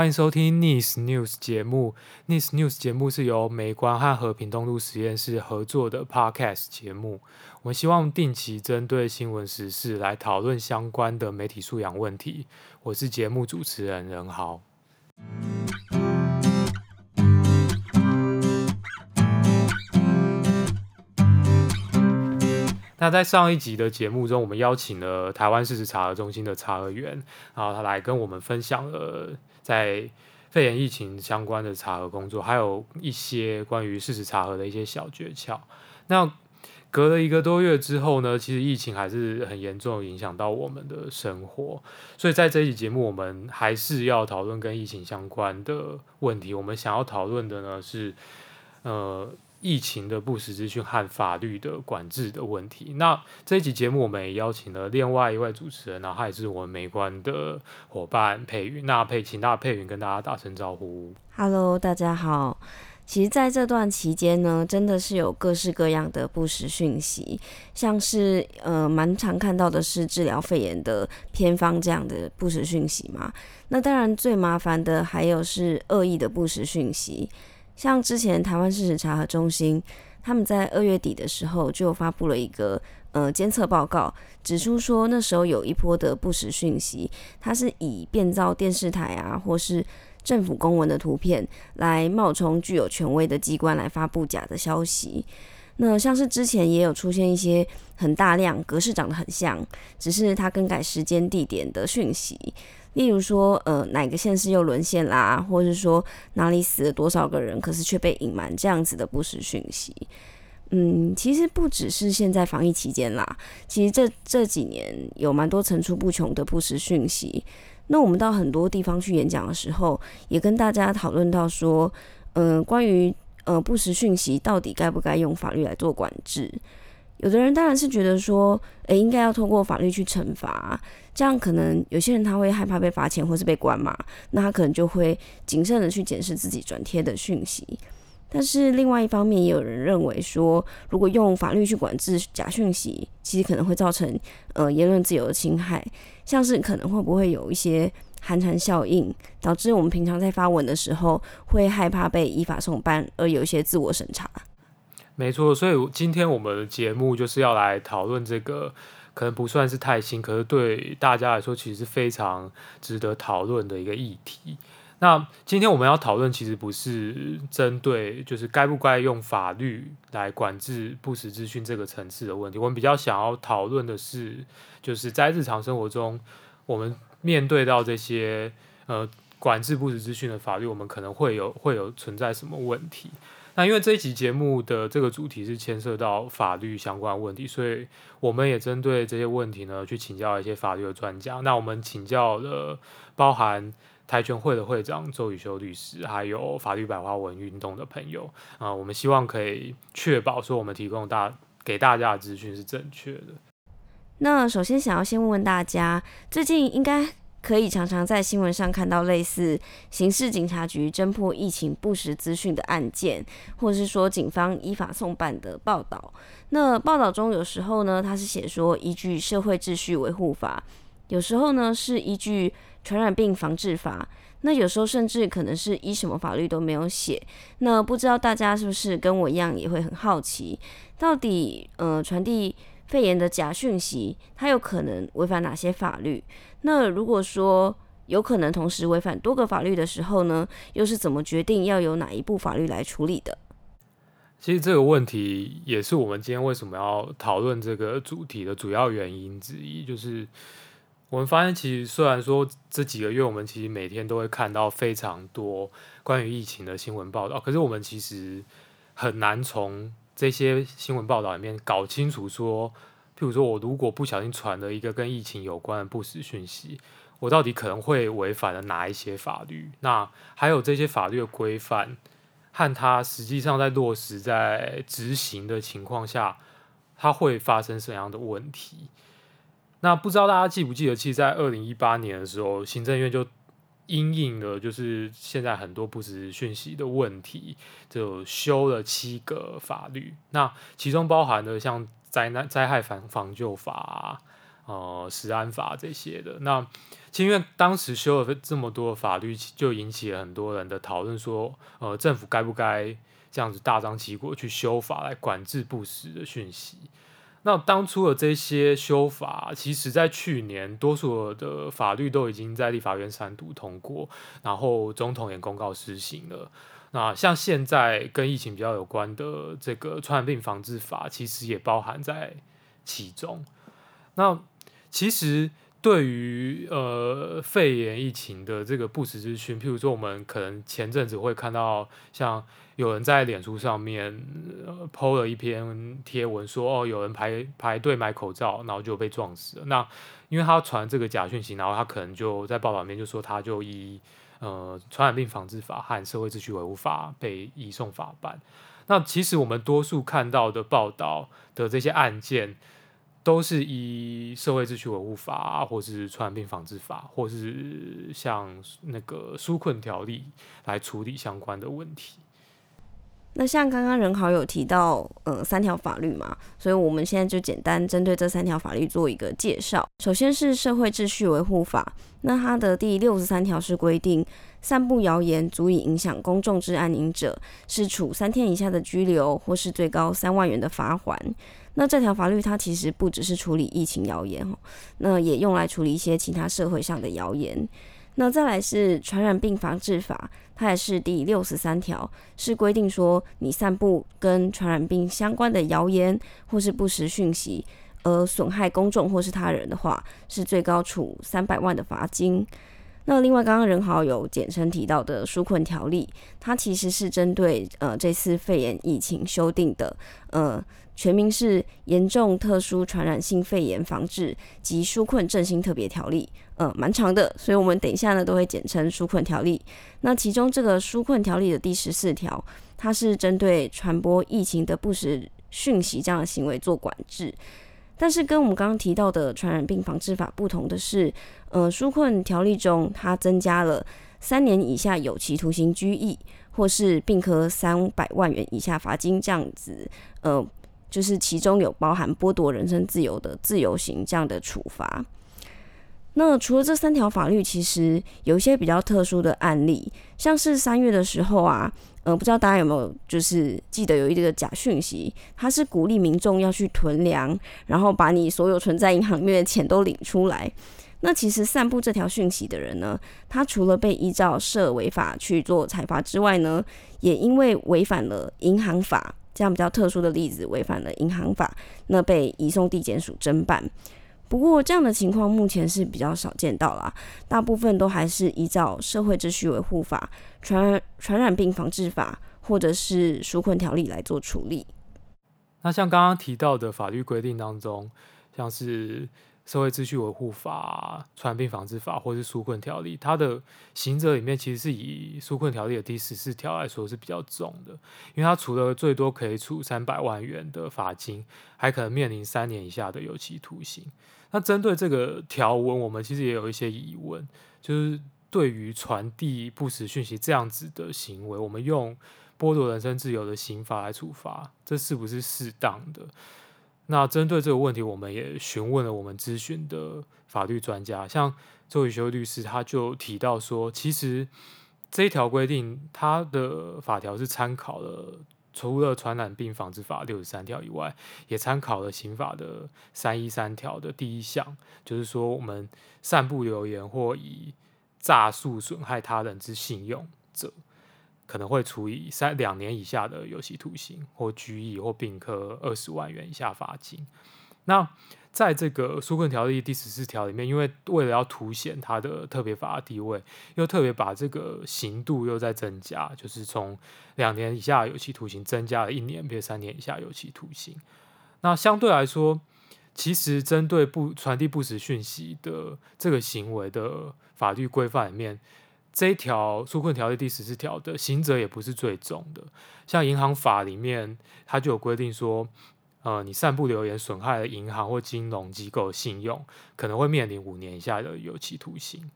欢迎收听 Nice News 节目。Nice News 节目是由美观和和平东路实验室合作的 Podcast 节目。我们希望定期针对新闻时事来讨论相关的媒体素养问题。我是节目主持人任豪。那在上一集的节目中，我们邀请了台湾事实查核中心的查核员，然后他来跟我们分享了。在肺炎疫情相关的查核工作，还有一些关于事实查核的一些小诀窍。那隔了一个多月之后呢，其实疫情还是很严重影响到我们的生活。所以在这一期节目，我们还是要讨论跟疫情相关的问题。我们想要讨论的呢是，呃。疫情的不实资讯和法律的管制的问题。那这一集节目，我们也邀请了另外一位主持人，然后他也是我们美观的伙伴佩云。那佩，请大家佩云跟大家打声招呼。Hello，大家好。其实在这段期间呢，真的是有各式各样的不实讯息，像是呃，蛮常看到的是治疗肺炎的偏方这样的不实讯息嘛。那当然最麻烦的还有是恶意的不实讯息。像之前台湾事实查核中心，他们在二月底的时候就发布了一个呃监测报告，指出说那时候有一波的不实讯息，它是以变造电视台啊或是政府公文的图片来冒充具有权威的机关来发布假的消息。那像是之前也有出现一些很大量格式长得很像，只是它更改时间地点的讯息。例如说，呃，哪个县市又沦陷啦，或是说哪里死了多少个人，可是却被隐瞒这样子的不实讯息。嗯，其实不只是现在防疫期间啦，其实这这几年有蛮多层出不穷的不实讯息。那我们到很多地方去演讲的时候，也跟大家讨论到说，嗯、呃，关于呃不实讯息到底该不该用法律来做管制？有的人当然是觉得说，诶、应该要透过法律去惩罚，这样可能有些人他会害怕被罚钱或是被关嘛，那他可能就会谨慎的去检视自己转贴的讯息。但是另外一方面，也有人认为说，如果用法律去管制假讯息，其实可能会造成呃言论自由的侵害，像是可能会不会有一些寒蝉效应，导致我们平常在发文的时候会害怕被依法送办，而有一些自我审查。没错，所以今天我们的节目就是要来讨论这个，可能不算是太新，可是对大家来说其实是非常值得讨论的一个议题。那今天我们要讨论，其实不是针对就是该不该用法律来管制不实资讯这个层次的问题，我们比较想要讨论的是，就是在日常生活中，我们面对到这些呃管制不实资讯的法律，我们可能会有会有存在什么问题。那因为这一期节目的这个主题是牵涉到法律相关问题，所以我们也针对这些问题呢，去请教一些法律的专家。那我们请教了包含台拳会的会长周宇修律师，还有法律百花文运动的朋友啊、我们希望可以确保说我们提供大给大家的资讯是正确的。那首先想要先问问大家，最近应该。可以常常在新闻上看到类似刑事警察局侦破疫情不实资讯的案件，或是说警方依法送办的报道。那报道中有时候呢，他是写说依据社会秩序维护法，有时候呢是依据传染病防治法，那有时候甚至可能是依什么法律都没有写。那不知道大家是不是跟我一样也会很好奇，到底呃传递肺炎的假讯息，它有可能违反哪些法律？那如果说有可能同时违反多个法律的时候呢，又是怎么决定要由哪一部法律来处理的？其实这个问题也是我们今天为什么要讨论这个主题的主要原因之一。就是我们发现，其实虽然说这几个月我们其实每天都会看到非常多关于疫情的新闻报道，可是我们其实很难从这些新闻报道里面搞清楚说。譬如说，我如果不小心传了一个跟疫情有关的不实讯息，我到底可能会违反了哪一些法律？那还有这些法律的规范，和它实际上在落实在执行的情况下，它会发生什么样的问题？那不知道大家记不记得，其实，在二零一八年的时候，行政院就因应了就是现在很多不实讯息的问题，就修了七个法律，那其中包含了像。灾难灾害防防救法啊，呃，食安法这些的，那其实因为当时修了这么多法律，就引起了很多人的讨论，说，呃，政府该不该这样子大张旗鼓去修法来管制不实的讯息？那当初的这些修法，其实在去年，多数的法律都已经在立法院三读通过，然后总统也公告施行了。那像现在跟疫情比较有关的这个传染病防治法，其实也包含在其中。那其实。对于呃肺炎疫情的这个不时之讯，譬如说我们可能前阵子会看到，像有人在脸书上面呃 PO 了一篇贴文说，哦有人排排队买口罩，然后就被撞死了。那因为他传这个假讯息，然后他可能就在报道面就说他就依呃传染病防治法和社会秩序维护法被移送法办。那其实我们多数看到的报道的这些案件。都是以社会秩序维护法，或是传染病防治法，或是像那个纾困条例来处理相关的问题。那像刚刚仁豪有提到，呃，三条法律嘛，所以我们现在就简单针对这三条法律做一个介绍。首先是社会秩序维护法，那它的第六十三条是规定，散布谣言足以影响公众治安宁者，是处三天以下的拘留，或是最高三万元的罚锾。那这条法律它其实不只是处理疫情谣言哦，那也用来处理一些其他社会上的谣言。那再来是传染病防治法，它也是第六十三条，是规定说你散布跟传染病相关的谣言或是不实讯息，而损害公众或是他人的话，是最高处三百万的罚金。那另外刚刚任豪有简称提到的纾困条例，它其实是针对呃这次肺炎疫情修订的呃。全名是《严重特殊传染性肺炎防治及纾困振兴特别条例》，呃，蛮长的，所以我们等一下呢都会简称纾困条例。那其中这个纾困条例的第十四条，它是针对传播疫情的不实讯息这样的行为做管制。但是跟我们刚刚提到的传染病防治法不同的是，呃，纾困条例中它增加了三年以下有期徒刑、拘役，或是并科三百万元以下罚金这样子，呃。就是其中有包含剥夺人身自由的自由刑这样的处罚。那除了这三条法律，其实有一些比较特殊的案例，像是三月的时候啊，呃，不知道大家有没有就是记得有一个假讯息，它是鼓励民众要去囤粮，然后把你所有存在银行里面的钱都领出来。那其实散布这条讯息的人呢，他除了被依照涉违法去做裁罚之外呢，也因为违反了银行法。这样比较特殊的例子违反了银行法，那被移送地检署侦办。不过这样的情况目前是比较少见到啦，大部分都还是依照社会秩序维护法、传传染病防治法或者是纾困条例来做处理。那像刚刚提到的法律规定当中，像是。社会秩序维护法、传染病防治法或是纾困条例，它的刑责里面其实是以纾困条例的第十四条来说是比较重的，因为它除了最多可以处三百万元的罚金，还可能面临三年以下的有期徒刑。那针对这个条文，我们其实也有一些疑问，就是对于传递不实讯息这样子的行为，我们用剥夺人身自由的刑罚来处罚，这是不是适当的？那针对这个问题，我们也询问了我们咨询的法律专家，像周宇修律师，他就提到说，其实这一条规定，它的法条是参考了除了传染病防治法六十三条以外，也参考了刑法的三一三条的第一项，就是说我们散布流言或以诈术损害他人之信用者。可能会处以三两年以下的有期徒刑，或拘役，或并科二十万元以下罚金。那在这个纾困条例第十四条里面，因为为了要凸显它的特别法地位，又特别把这个刑度又在增加，就是从两年以下有期徒刑增加了一年，变三年以下有期徒刑。那相对来说，其实针对不传递不实讯息的这个行为的法律规范里面。这一条纾困条例第十四条的刑责也不是最重的，像银行法里面，它就有规定说，呃，你散布留言损害了银行或金融机构信用，可能会面临五年以下的有期徒刑。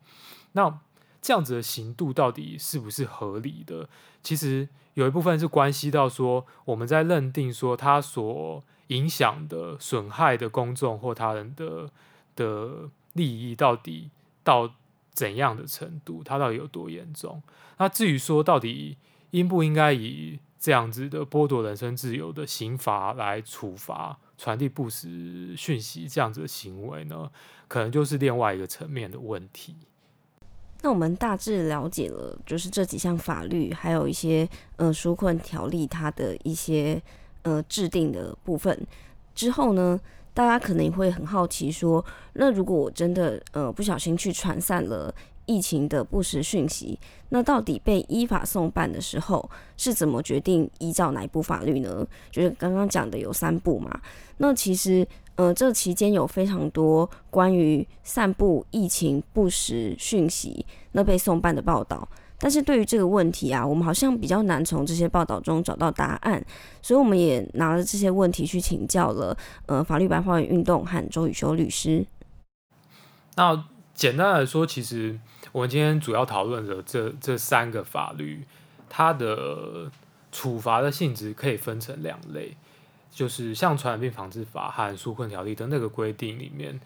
那这样子的刑度到底是不是合理的？其实有一部分是关系到说，我们在认定说他所影响的损害的公众或他人的的利益到底到。怎样的程度，它到底有多严重？那至于说到底应不应该以这样子的剥夺人身自由的刑罚来处罚传递不实讯息这样子的行为呢？可能就是另外一个层面的问题。那我们大致了解了，就是这几项法律，还有一些呃纾困条例它的一些呃制定的部分之后呢，大家可能也会很好奇说，那如果我真的呃不小心去传散了疫情的不实讯息，那到底被依法送办的时候是怎么决定依照哪一部法律呢？就是刚刚讲的有三部嘛。那其实呃这期间有非常多关于散布疫情不实讯息那被送办的报道。但是对于这个问题啊，我们好像比较难从这些报道中找到答案，所以我们也拿了这些问题去请教了呃法律白话文运动和周宇修律师。那简单来说，其实我们今天主要讨论的这这三个法律，它的处罚的性质可以分成两类，就是像传染病防治法和纾困条例的那个规定里面，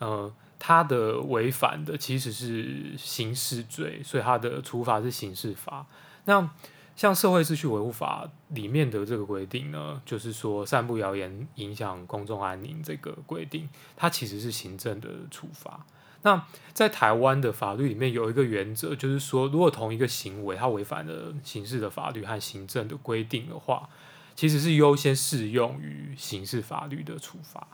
呃。它的违反的其实是刑事罪，所以它的处罚是刑事法。那像社会秩序维护法里面的这个规定呢，就是说散布谣言影响公众安宁这个规定，它其实是行政的处罚。那在台湾的法律里面有一个原则，就是说如果同一个行为它违反了刑事的法律和行政的规定的话，其实是优先适用于刑事法律的处罚。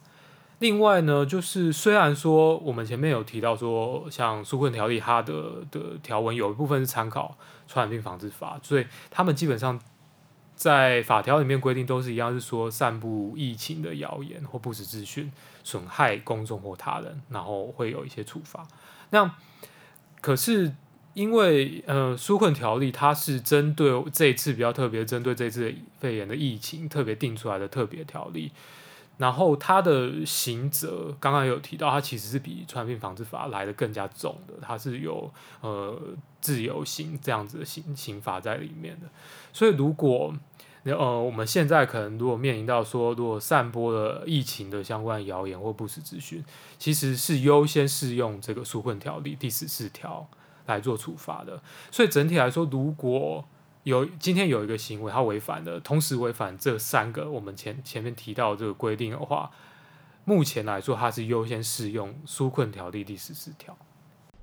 另外呢，就是虽然说我们前面有提到说，像纾困条例它的的条文有一部分是参考传染病防治法，所以他们基本上在法条里面规定都是一样，是说散布疫情的谣言或不实资讯损害公众或他人，然后会有一些处罚。那可是因为呃纾困条例它是针对这一次比较特别，针对这次肺炎的疫情特别定出来的特别条例。然后它的刑责刚刚有提到，它其实是比传染病防治法来得更加重的，它是有呃自由刑这样子的刑刑罚在里面的。所以如果呃我们现在可能如果面临到说，如果散播了疫情的相关谣言或不实资讯，其实是优先适用这个纾困条例第十四条来做处罚的。所以整体来说，如果有今天有一个行为，它违反了，同时违反这三个我们前前面提到这个规定的话，目前来说它是优先适用纾困条例第十四条。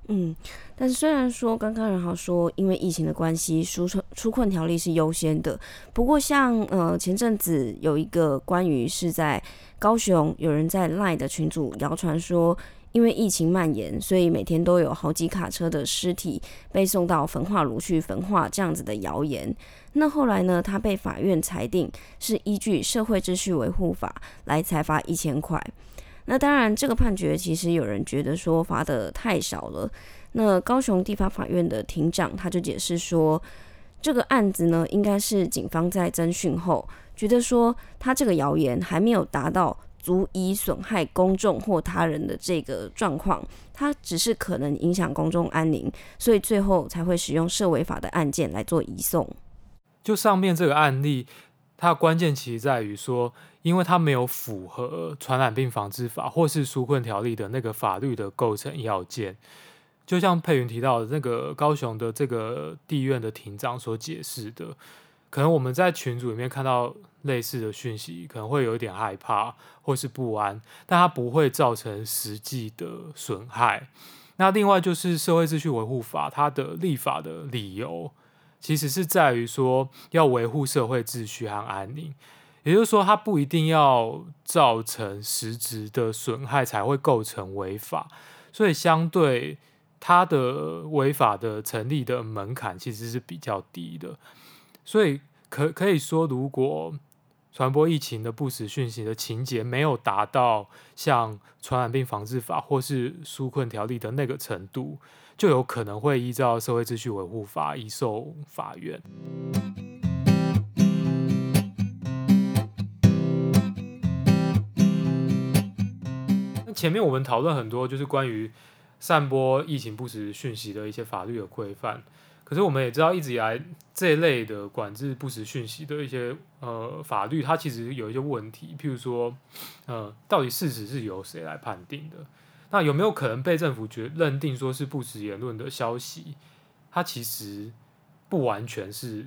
嗯，但是虽然说刚刚仁豪说，因为疫情的关系，纾困纾困条例是优先的，不过像呃前阵子有一个关于是在高雄有人在 LINE 的群组谣传说。因为疫情蔓延，所以每天都有好几卡车的尸体被送到焚化炉去焚化，这样子的谣言。那后来呢，他被法院裁定是依据社会秩序维护法来裁罚一千块。那当然，这个判决其实有人觉得说罚得太少了。那高雄地方法院的庭长他就解释说，这个案子呢，应该是警方在侦讯后觉得说他这个谣言还没有达到。足以损害公众或他人的这个状况，它只是可能影响公众安宁，所以最后才会使用涉违法的案件来做移送。就上面这个案例，它的关键其实在于说，因为它没有符合传染病防治法或是纾困条例的那个法律的构成要件。就像佩云提到的那个高雄的这个地院的庭长所解释的，可能我们在群组里面看到。类似的讯息可能会有一点害怕或是不安，但它不会造成实际的损害。那另外就是社会秩序维护法，它的立法的理由其实是在于说要维护社会秩序和安宁，也就是说它不一定要造成实质的损害才会构成违法，所以相对它的违法的成立的门槛其实是比较低的，所以可可以说如果。传播疫情的不实讯息的情节没有达到像传染病防治法或是纾困条例的那个程度，就有可能会依照社会秩序维护法移送法院。那前面我们讨论很多，就是关于散播疫情不实讯息的一些法律的规范。可是我们也知道，一直以来这一类的管制不实讯息的一些呃法律，它其实有一些问题。譬如说，呃，到底事实是由谁来判定的？那有没有可能被政府决认定说是不实言论的消息？它其实不完全是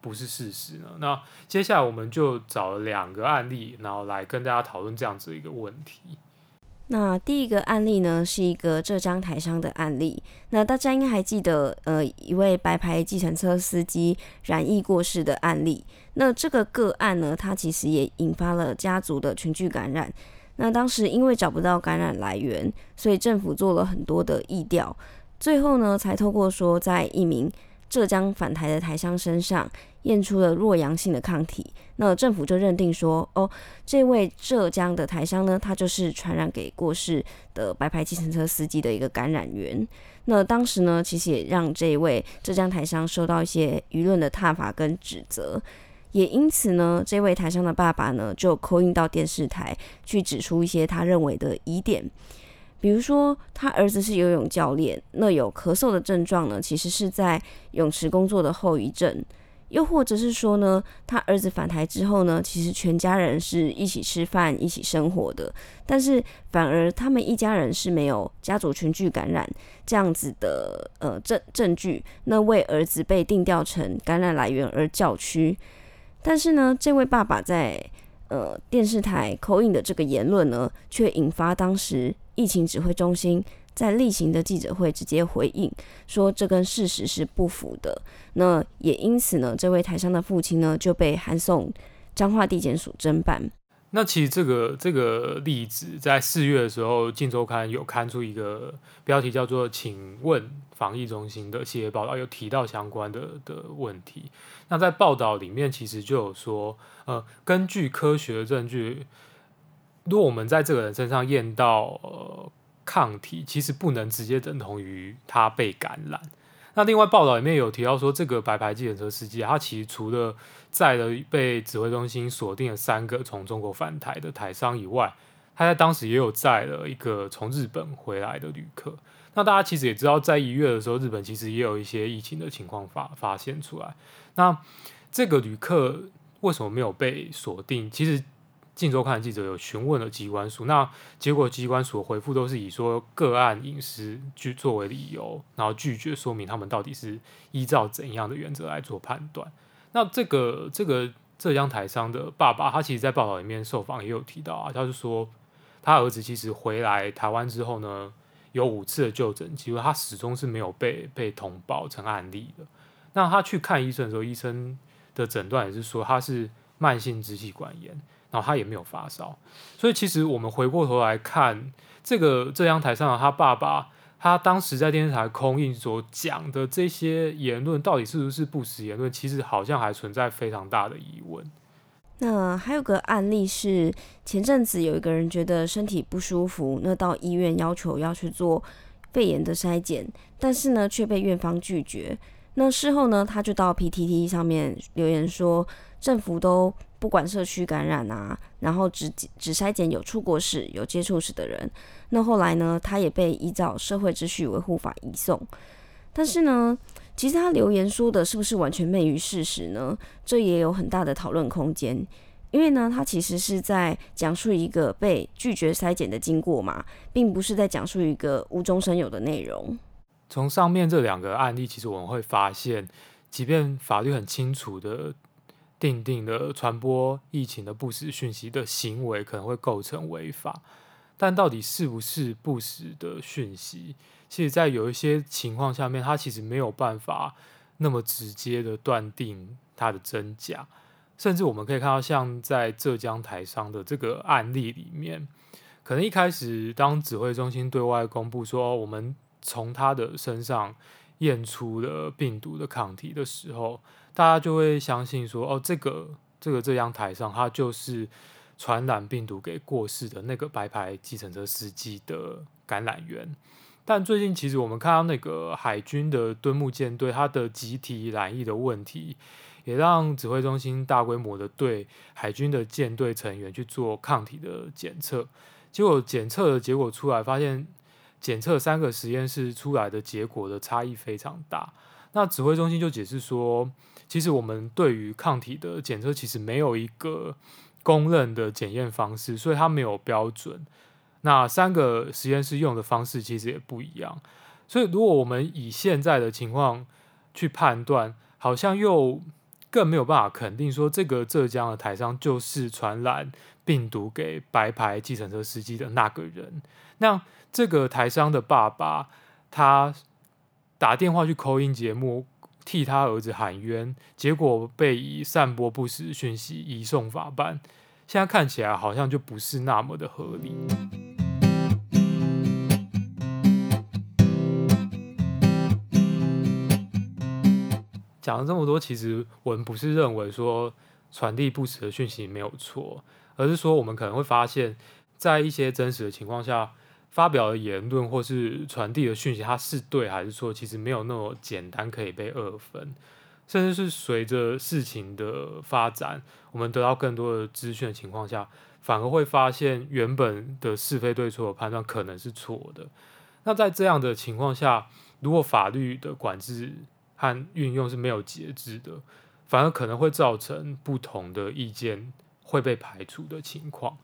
不是事实呢？那接下来我们就找了两个案例，然后来跟大家讨论这样子一个问题。那第一个案例呢，是一个浙江台商的案例。那大家应该还记得，呃，一位白牌计程车司机染疫过世的案例。那这个个案呢，它其实也引发了家族的群聚感染。那当时因为找不到感染来源，所以政府做了很多的疫调，最后呢，才透过说在一名浙江返台的台商身上验出了弱阳性的抗体，那政府就认定说，哦，这位浙江的台商呢，他就是传染给过世的白牌计程车司机的一个感染源。那当时呢，其实也让这位浙江台商受到一些舆论的挞伐跟指责，也因此呢，这位台商的爸爸呢，就扣印到电视台去指出一些他认为的疑点。比如说，他儿子是游泳教练，那有咳嗽的症状呢，其实是在泳池工作的后遗症。又或者是说呢，他儿子返台之后呢，其实全家人是一起吃饭、一起生活的，但是反而他们一家人是没有家族群聚感染这样子的呃证证据，那为儿子被定调成感染来源而叫屈。但是呢，这位爸爸在呃电视台口音的这个言论呢，却引发当时。疫情指挥中心在例行的记者会直接回应说，这跟事实是不符的。那也因此呢，这位台商的父亲呢就被函送彰化地检署侦办。那其实这个这个例子在四月的时候，《镜周刊》有刊出一个标题叫做“请问防疫中心”的系列报道，有提到相关的的问题。那在报道里面，其实就有说，呃，根据科学的证据。如果我们在这个人身上验到呃抗体，其实不能直接等同于他被感染。那另外报道里面有提到说，这个白牌计程车司机，他其实除了载了被指挥中心锁定了三个从中国返台的台商以外，他在当时也有载了一个从日本回来的旅客。那大家其实也知道，在一月的时候，日本其实也有一些疫情的情况发发现出来。那这个旅客为什么没有被锁定？其实。《镜周刊》记者有询问了机关署，那结果机关署回复都是以说个案隐私去作为理由，然后拒绝说明他们到底是依照怎样的原则来做判断。那这个这个浙江台商的爸爸，他其实，在报道里面受访也有提到啊，他就说他儿子其实回来台湾之后呢，有五次的就诊，其实他始终是没有被被通报成案例的。那他去看医生的时候，医生的诊断也是说他是慢性支气管炎。然后他也没有发烧，所以其实我们回过头来看这个浙江台上的他爸爸，他当时在电视台 call in 所讲的这些言论，到底是不是不实言论？其实好像还存在非常大的疑问。那还有个案例是，前阵子有一个人觉得身体不舒服，那到医院要求要去做肺炎的筛检，但是呢却被院方拒绝。那事后呢，他就到 PTT 上面留言说，政府都。不管社区感染啊，然后只只筛检有出国史、有接触史的人。那后来呢，他也被依照社会秩序维护法移送。但是呢，其实他留言说的是不是完全昧于事实呢？这也有很大的讨论空间。因为呢，他其实是在讲述一个被拒绝筛检的经过嘛，并不是在讲述一个无中生有的内容。从上面这两个案例，其实我们会发现，即便法律很清楚的。定定了传播疫情的不实讯息的行为可能会构成违法，但到底是不是不实的讯息？其实，在有一些情况下面，它其实没有办法那么直接的断定它的真假。甚至我们可以看到，像在浙江台商的这个案例里面，可能一开始当指挥中心对外公布说我们从他的身上验出了病毒的抗体的时候，大家就会相信说，哦，这个这个浙江台上他就是传染病毒给过世的那个白牌计程车司机的感染源。但最近其实我们看到那个海军的敦睦舰队，它的集体染疫的问题，也让指挥中心大规模的对海军的舰队成员去做抗体的检测。结果检测的结果出来，发现检测三个实验室出来的结果的差异非常大。那指挥中心就解释说，其实我们对于抗体的检测其实没有一个公认的检验方式，所以它没有标准。那三个实验室用的方式其实也不一样。所以，如果我们以现在的情况去判断，好像又更没有办法肯定说这个浙江的台商就是传染病毒给白牌计程车司机的那个人。那这个台商的爸爸，他打电话去 call in 节目，替他儿子喊冤，结果被以散播不实讯息移送法办。现在看起来好像就不是那么的合理。讲了这么多，其实我们不是认为说传递不实的讯息没有错，而是说我们可能会发现，在一些真实的情况下，发表的言论或是传递的讯息，它是对还是错，其实没有那么简单可以被二分，甚至是随着事情的发展，我们得到更多的资讯的情况下，反而会发现原本的是非对错的判断可能是错的。那在这样的情况下，如果法律的管制，和运用是没有节制的，反而可能会造成不同的意见会被排除的情况。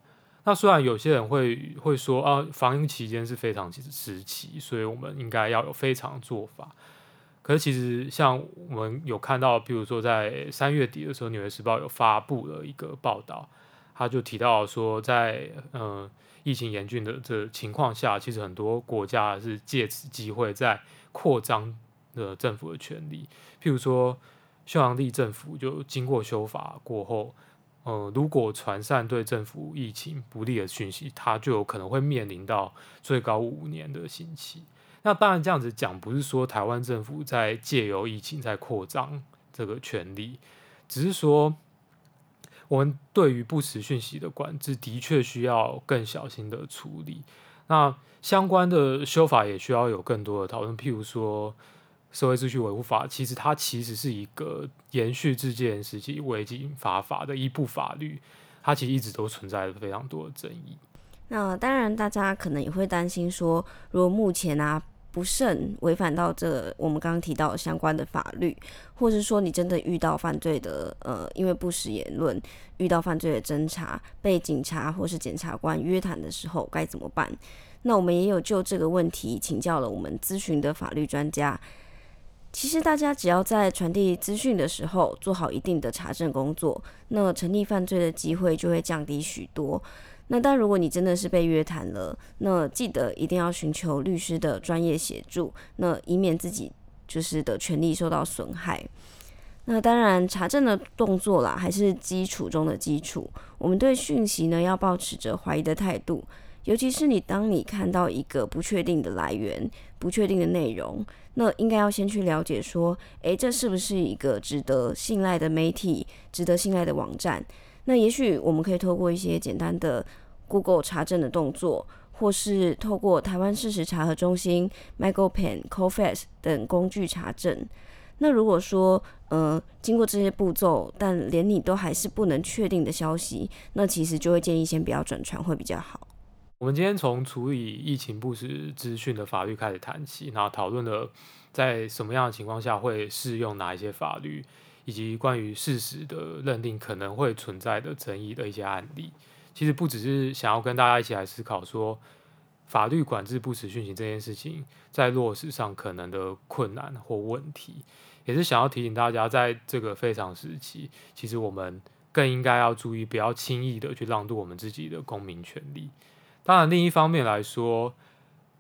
那虽然有些人会会说啊，防疫期间是非常时期，所以我们应该要有非常做法。可是其实像我们有看到，比如说在三月底的时候，《纽约时报》有发布了一个报道，他就提到说在，在呃疫情严峻的这情况下，其实很多国家是借此机会在扩张。的政府的权利，譬如说，匈牙利政府就经过修法过后，呃，如果传散对政府疫情不利的讯息，它就有可能会面临到最高五年的刑期。那当然，这样子讲不是说台湾政府在借由疫情在扩张这个权利，只是说我们对于不实讯息的管制的确需要更小心的处理。那相关的修法也需要有更多的讨论，譬如说。社会秩序维护法其实它其实是一个延续至戒严时期违禁法法的一部法律，它其实一直都存在着非常多的争议。那当然，大家可能也会担心说，如果目前啊不慎违反到这我们刚刚提到相关的法律，或是说你真的遇到犯罪的呃，因为不实言论遇到犯罪的侦查，被警察或是检察官约谈的时候该怎么办？那我们也有就这个问题请教了我们咨询的法律专家。其实大家只要在传递资讯的时候做好一定的查证工作，那成立犯罪的机会就会降低许多。那但如果你真的是被约谈了，那记得一定要寻求律师的专业协助，那以免自己就是的权利受到损害。那当然查证的动作啦，还是基础中的基础。我们对讯息呢要保持着怀疑的态度。尤其是你，当你看到一个不确定的来源、不确定的内容，那应该要先去了解说，诶，这是不是一个值得信赖的媒体、值得信赖的网站？那也许我们可以透过一些简单的 Google 查证的动作，或是透过台湾事实查核中心、MagoPen、Cofacts 等工具查证。那如果说，呃，经过这些步骤，但连你都还是不能确定的消息，那其实就会建议先不要转传会比较好。我们今天从处理疫情不实资讯的法律开始谈起，然后讨论了在什么样的情况下会适用哪一些法律，以及关于事实的认定可能会存在的争议的一些案例。其实不只是想要跟大家一起来思考说，法律管制不实讯息这件事情在落实上可能的困难或问题，也是想要提醒大家，在这个非常时期，其实我们更应该要注意，不要轻易的去让渡我们自己的公民权利。当然，另一方面来说，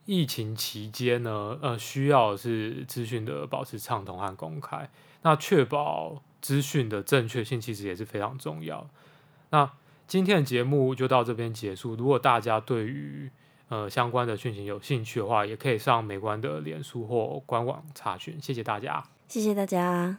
疫情期间呢，呃，需要是资讯的保持畅通和公开。那确保资讯的正确性，其实也是非常重要。那今天的节目就到这边结束。如果大家对于呃相关的讯息有兴趣的话，也可以上美观的脸书或官网查询。谢谢大家，谢谢大家。